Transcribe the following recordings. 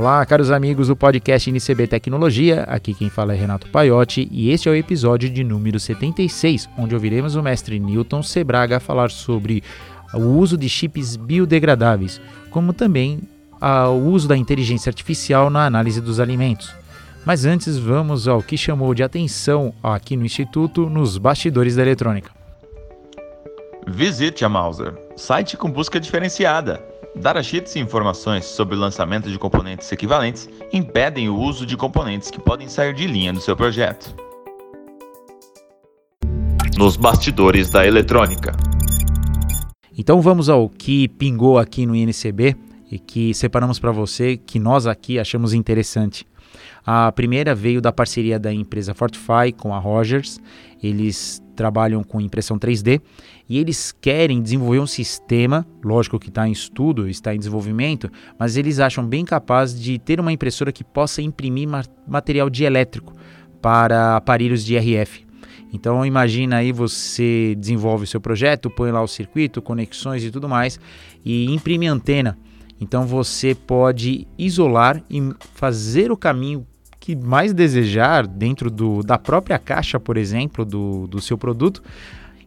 Olá, caros amigos do podcast NCB Tecnologia. Aqui quem fala é Renato Paiotti e este é o episódio de número 76, onde ouviremos o mestre Newton Sebraga falar sobre o uso de chips biodegradáveis, como também o uso da inteligência artificial na análise dos alimentos. Mas antes, vamos ao que chamou de atenção aqui no Instituto nos bastidores da eletrônica. Visite a Mauser, site com busca diferenciada Datasheets e informações sobre o lançamento de componentes equivalentes impedem o uso de componentes que podem sair de linha do seu projeto. Nos bastidores da eletrônica. Então vamos ao que pingou aqui no INCB e que separamos para você, que nós aqui achamos interessante. A primeira veio da parceria da empresa Fortify com a Rogers. Eles trabalham com impressão 3D e eles querem desenvolver um sistema, lógico que está em estudo, está em desenvolvimento, mas eles acham bem capaz de ter uma impressora que possa imprimir material dielétrico para aparelhos de RF. Então imagina aí você desenvolve o seu projeto, põe lá o circuito, conexões e tudo mais e imprime antena. Então você pode isolar e fazer o caminho que mais desejar dentro do, da própria caixa, por exemplo, do, do seu produto,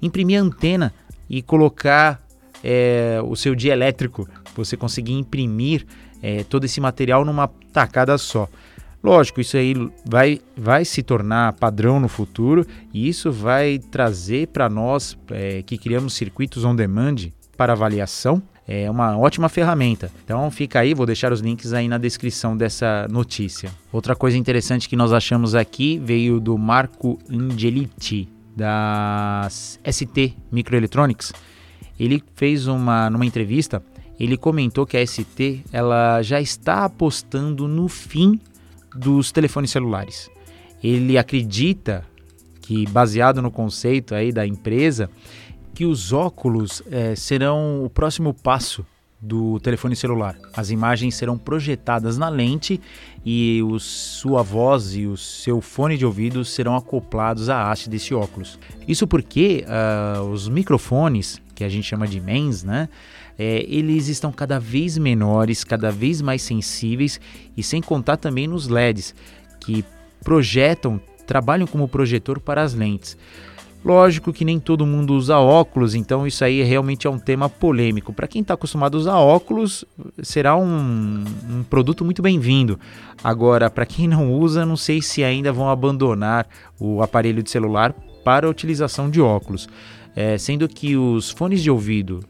imprimir a antena e colocar é, o seu dia elétrico, você conseguir imprimir é, todo esse material numa tacada só. Lógico, isso aí vai, vai se tornar padrão no futuro e isso vai trazer para nós é, que criamos circuitos on demand para avaliação é uma ótima ferramenta. Então fica aí, vou deixar os links aí na descrição dessa notícia. Outra coisa interessante que nós achamos aqui veio do Marco Angeliti, da ST Microelectronics. Ele fez uma numa entrevista, ele comentou que a ST ela já está apostando no fim dos telefones celulares. Ele acredita que baseado no conceito aí da empresa, que os óculos é, serão o próximo passo do telefone celular. As imagens serão projetadas na lente e o, sua voz e o seu fone de ouvido serão acoplados à haste desse óculos. Isso porque uh, os microfones, que a gente chama de MENS, né? É, eles estão cada vez menores, cada vez mais sensíveis e sem contar também nos LEDs, que projetam, trabalham como projetor para as lentes. Lógico que nem todo mundo usa óculos, então isso aí realmente é um tema polêmico. Para quem está acostumado a usar óculos, será um, um produto muito bem-vindo. Agora, para quem não usa, não sei se ainda vão abandonar o aparelho de celular para a utilização de óculos. É, sendo que os fones de ouvido,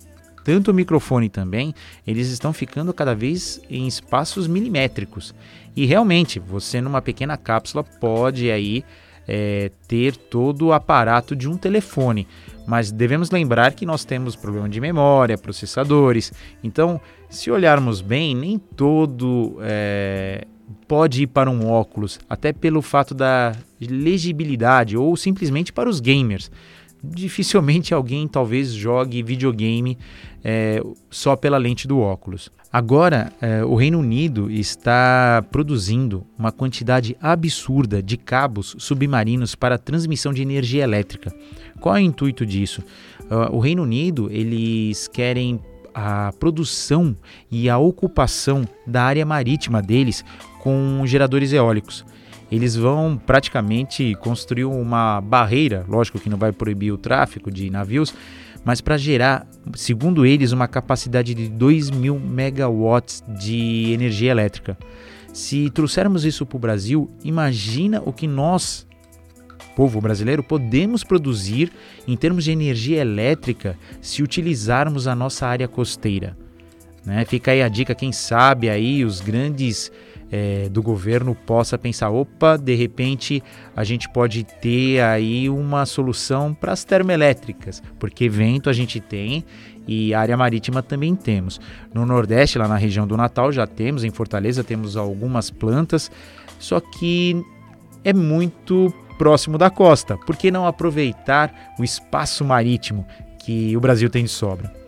tanto o microfone também, eles estão ficando cada vez em espaços milimétricos. E realmente, você numa pequena cápsula pode aí é, ter todo o aparato de um telefone. Mas devemos lembrar que nós temos problema de memória, processadores. Então, se olharmos bem, nem todo é, pode ir para um óculos, até pelo fato da legibilidade ou simplesmente para os gamers dificilmente alguém talvez jogue videogame é, só pela lente do óculos. Agora, é, o Reino Unido está produzindo uma quantidade absurda de cabos submarinos para transmissão de energia elétrica. Qual é o intuito disso? Uh, o Reino Unido eles querem a produção e a ocupação da área marítima deles com geradores eólicos eles vão praticamente construir uma barreira, lógico que não vai proibir o tráfego de navios, mas para gerar, segundo eles, uma capacidade de 2 mil megawatts de energia elétrica. Se trouxermos isso para o Brasil, imagina o que nós, povo brasileiro, podemos produzir em termos de energia elétrica se utilizarmos a nossa área costeira. Né? Fica aí a dica, quem sabe aí os grandes é, do governo possa pensar, opa, de repente a gente pode ter aí uma solução para as termoelétricas, porque vento a gente tem e área marítima também temos. No Nordeste, lá na região do Natal, já temos, em Fortaleza temos algumas plantas, só que é muito próximo da costa. Por que não aproveitar o espaço marítimo que o Brasil tem de sobra?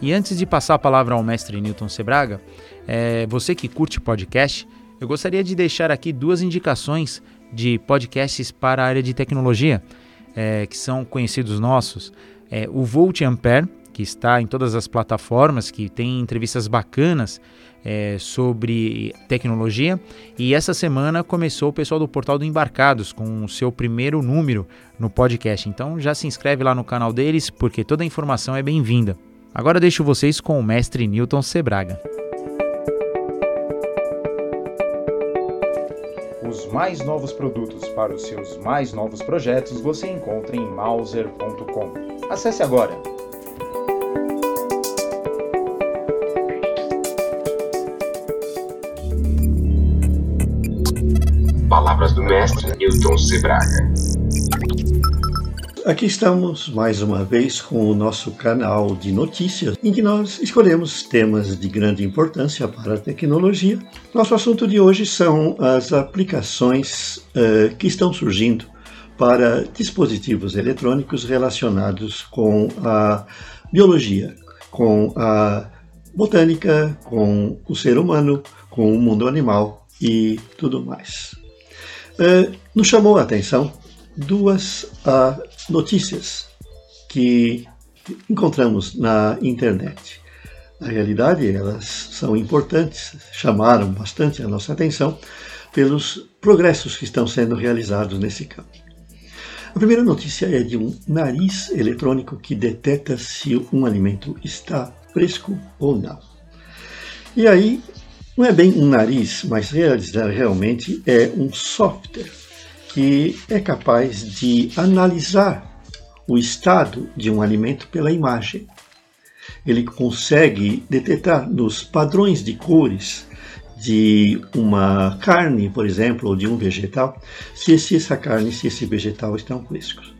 E antes de passar a palavra ao mestre Newton Sebraga, é, você que curte podcast, eu gostaria de deixar aqui duas indicações de podcasts para a área de tecnologia, é, que são conhecidos nossos. É, o Volt Ampere, que está em todas as plataformas, que tem entrevistas bacanas é, sobre tecnologia. E essa semana começou o pessoal do Portal do Embarcados com o seu primeiro número no podcast. Então já se inscreve lá no canal deles, porque toda a informação é bem-vinda. Agora deixo vocês com o mestre Newton Sebraga. Os mais novos produtos para os seus mais novos projetos você encontra em Mauser.com. Acesse agora Palavras do mestre Newton Sebraga. Aqui estamos mais uma vez com o nosso canal de notícias, em que nós escolhemos temas de grande importância para a tecnologia. Nosso assunto de hoje são as aplicações uh, que estão surgindo para dispositivos eletrônicos relacionados com a biologia, com a botânica, com o ser humano, com o mundo animal e tudo mais. Uh, nos chamou a atenção duas uh, notícias que encontramos na internet. Na realidade, elas são importantes, chamaram bastante a nossa atenção pelos progressos que estão sendo realizados nesse campo. A primeira notícia é de um nariz eletrônico que detecta se um alimento está fresco ou não. E aí, não é bem um nariz, mas realmente é um software que é capaz de analisar o estado de um alimento pela imagem. Ele consegue detectar nos padrões de cores de uma carne, por exemplo, ou de um vegetal, se, essa carne, se esse vegetal estão frescos.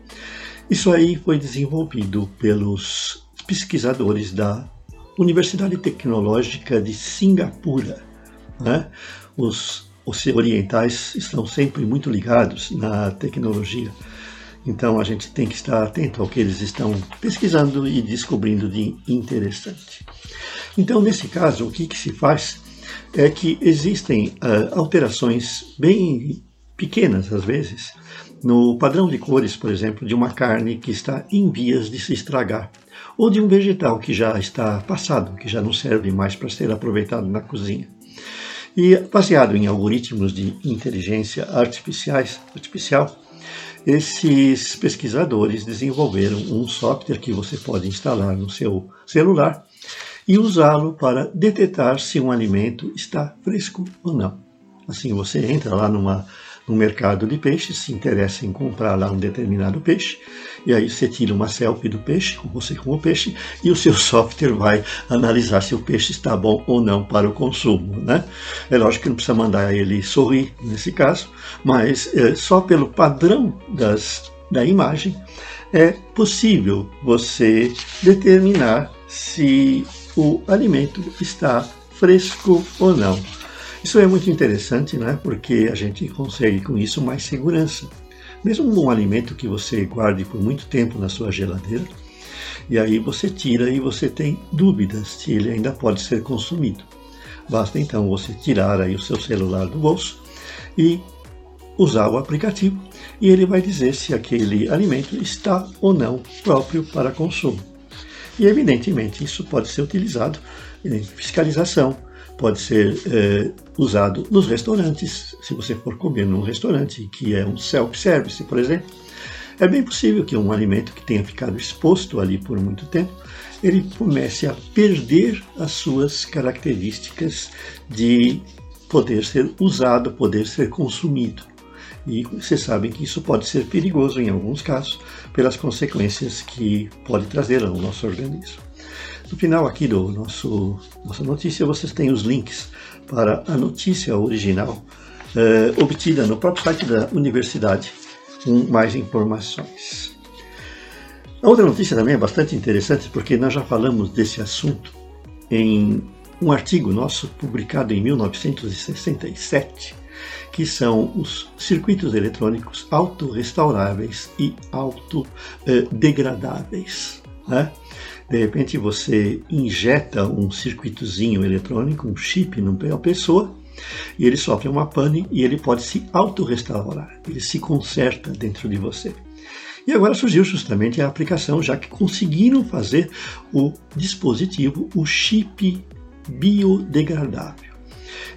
Isso aí foi desenvolvido pelos pesquisadores da Universidade Tecnológica de Singapura. Né? Os orientais estão sempre muito ligados na tecnologia. Então a gente tem que estar atento ao que eles estão pesquisando e descobrindo de interessante. Então, nesse caso, o que, que se faz é que existem uh, alterações bem pequenas, às vezes, no padrão de cores, por exemplo, de uma carne que está em vias de se estragar, ou de um vegetal que já está passado, que já não serve mais para ser aproveitado na cozinha. E baseado em algoritmos de inteligência artificiais, artificial, esses pesquisadores desenvolveram um software que você pode instalar no seu celular e usá-lo para detectar se um alimento está fresco ou não. Assim, você entra lá numa no mercado de peixes, se interessa em comprar lá um determinado peixe, e aí você tira uma selfie do peixe, com você com o peixe, e o seu software vai analisar se o peixe está bom ou não para o consumo. Né? É lógico que não precisa mandar ele sorrir nesse caso, mas é, só pelo padrão das, da imagem é possível você determinar se o alimento está fresco ou não. Isso é muito interessante, né? porque a gente consegue com isso mais segurança. Mesmo um alimento que você guarde por muito tempo na sua geladeira, e aí você tira e você tem dúvidas se ele ainda pode ser consumido. Basta então você tirar aí o seu celular do bolso e usar o aplicativo e ele vai dizer se aquele alimento está ou não próprio para consumo. E evidentemente isso pode ser utilizado em fiscalização, pode ser é, usado nos restaurantes, se você for comer num restaurante que é um self-service, por exemplo. É bem possível que um alimento que tenha ficado exposto ali por muito tempo, ele comece a perder as suas características de poder ser usado, poder ser consumido. E vocês sabem que isso pode ser perigoso em alguns casos, pelas consequências que pode trazer ao nosso organismo. No final aqui do nosso nossa notícia, vocês têm os links para a notícia original eh, obtida no próprio site da universidade, com mais informações. A outra notícia também é bastante interessante porque nós já falamos desse assunto em um artigo nosso publicado em 1967, que são os circuitos eletrônicos autorrestauráveis e autodegradáveis. Né? De repente você injeta um circuitozinho eletrônico, um chip numa pessoa, e ele sofre uma pane e ele pode se autorrestaurar, ele se conserta dentro de você. E agora surgiu justamente a aplicação, já que conseguiram fazer o dispositivo, o chip biodegradável.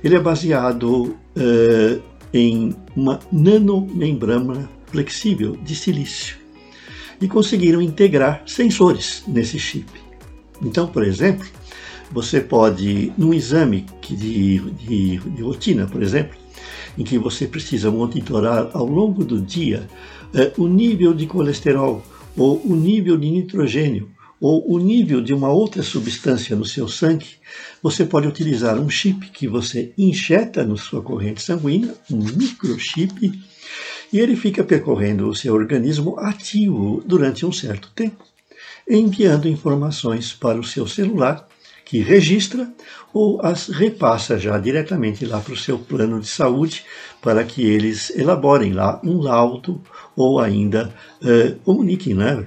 Ele é baseado uh, em uma nanomembrana flexível de silício e conseguiram integrar sensores nesse chip. Então, por exemplo, você pode, num exame de, de, de rotina, por exemplo, em que você precisa monitorar ao longo do dia eh, o nível de colesterol ou o nível de nitrogênio ou o nível de uma outra substância no seu sangue, você pode utilizar um chip que você injeta na sua corrente sanguínea, um microchip, e ele fica percorrendo o seu organismo ativo durante um certo tempo, enviando informações para o seu celular que registra ou as repassa já diretamente lá para o seu plano de saúde para que eles elaborem lá um laudo ou ainda uh, comuniquem né,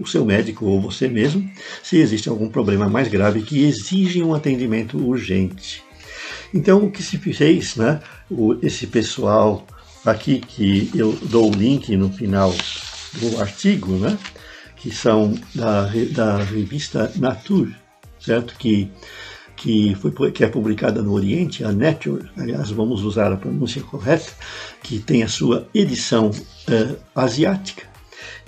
o seu médico ou você mesmo se existe algum problema mais grave que exige um atendimento urgente. Então, o que se fez, né, esse pessoal aqui que eu dou o link no final do artigo, né, que são da, da revista Nature, certo? Que, que, foi, que é publicada no Oriente, a Nature, aliás, vamos usar a pronúncia correta, que tem a sua edição uh, asiática.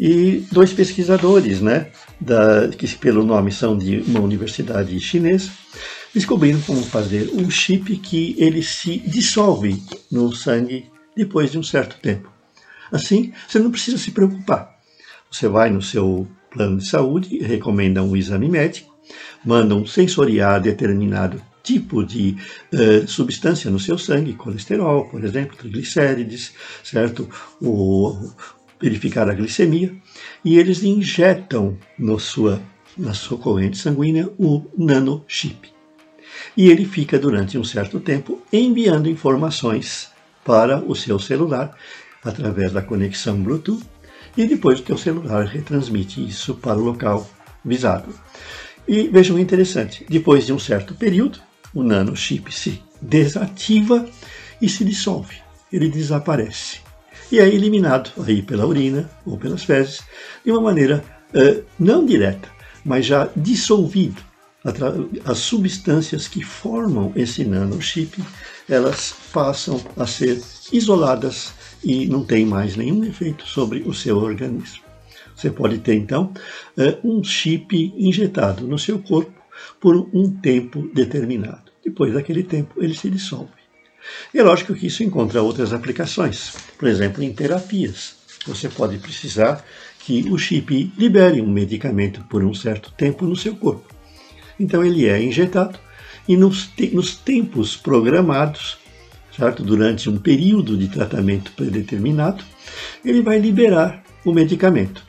E dois pesquisadores, né, da, que pelo nome são de uma universidade chinesa, descobriram como fazer um chip que ele se dissolve no sangue depois de um certo tempo. Assim, você não precisa se preocupar. Você vai no seu plano de saúde, recomenda um exame médico, mandam sensoriar determinado tipo de uh, substância no seu sangue, colesterol, por exemplo, triglicérides, certo? Verificar a glicemia, e eles injetam no sua, na sua corrente sanguínea o nanochip. E ele fica durante um certo tempo enviando informações para o seu celular através da conexão Bluetooth e depois o teu celular retransmite isso para o local visado. E vejam o interessante: depois de um certo período, o nanochip se desativa e se dissolve, ele desaparece. E é eliminado aí pela urina ou pelas fezes de uma maneira uh, não direta, mas já dissolvido. As substâncias que formam esse nanochip, elas passam a ser isoladas e não tem mais nenhum efeito sobre o seu organismo. Você pode ter então eh, um chip injetado no seu corpo por um tempo determinado. Depois daquele tempo, ele se dissolve. É lógico que isso encontra outras aplicações, por exemplo, em terapias. Você pode precisar que o chip libere um medicamento por um certo tempo no seu corpo. Então ele é injetado e nos, te nos tempos programados, certo? durante um período de tratamento predeterminado, ele vai liberar o medicamento.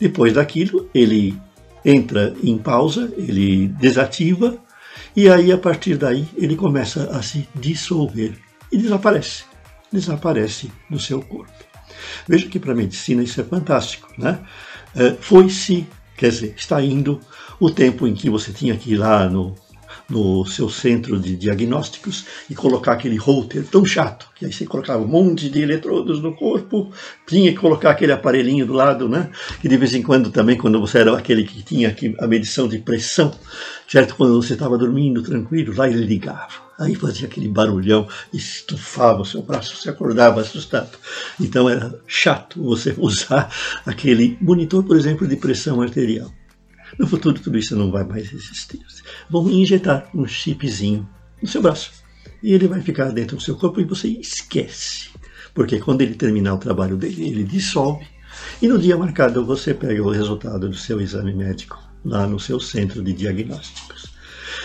Depois daquilo, ele entra em pausa, ele desativa, e aí a partir daí ele começa a se dissolver e desaparece. Desaparece do seu corpo. Veja que para a medicina isso é fantástico. Né? É, Foi-se, quer dizer, está indo o tempo em que você tinha que ir lá no no seu centro de diagnósticos e colocar aquele holter tão chato, que aí você colocava um monte de eletrodos no corpo, tinha que colocar aquele aparelhinho do lado, né? Que de vez em quando também, quando você era aquele que tinha a medição de pressão, certo? Quando você estava dormindo tranquilo, lá ele ligava. Aí fazia aquele barulhão, estufava o seu braço, você acordava assustado. Então era chato você usar aquele monitor, por exemplo, de pressão arterial. No futuro tudo isso não vai mais existir. Vão injetar um chipzinho no seu braço e ele vai ficar dentro do seu corpo e você esquece. Porque quando ele terminar o trabalho dele, ele dissolve e no dia marcado você pega o resultado do seu exame médico lá no seu centro de diagnósticos.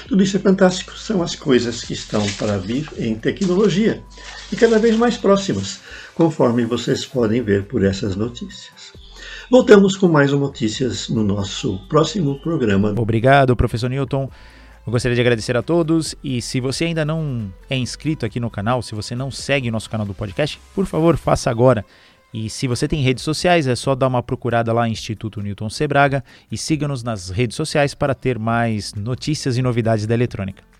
Tudo isso é fantástico, são as coisas que estão para vir em tecnologia e cada vez mais próximas, conforme vocês podem ver por essas notícias. Voltamos com mais notícias no nosso próximo programa. Obrigado, professor Newton. Eu gostaria de agradecer a todos e se você ainda não é inscrito aqui no canal, se você não segue o nosso canal do podcast, por favor, faça agora. E se você tem redes sociais, é só dar uma procurada lá Instituto Newton Sebraga e siga-nos nas redes sociais para ter mais notícias e novidades da eletrônica.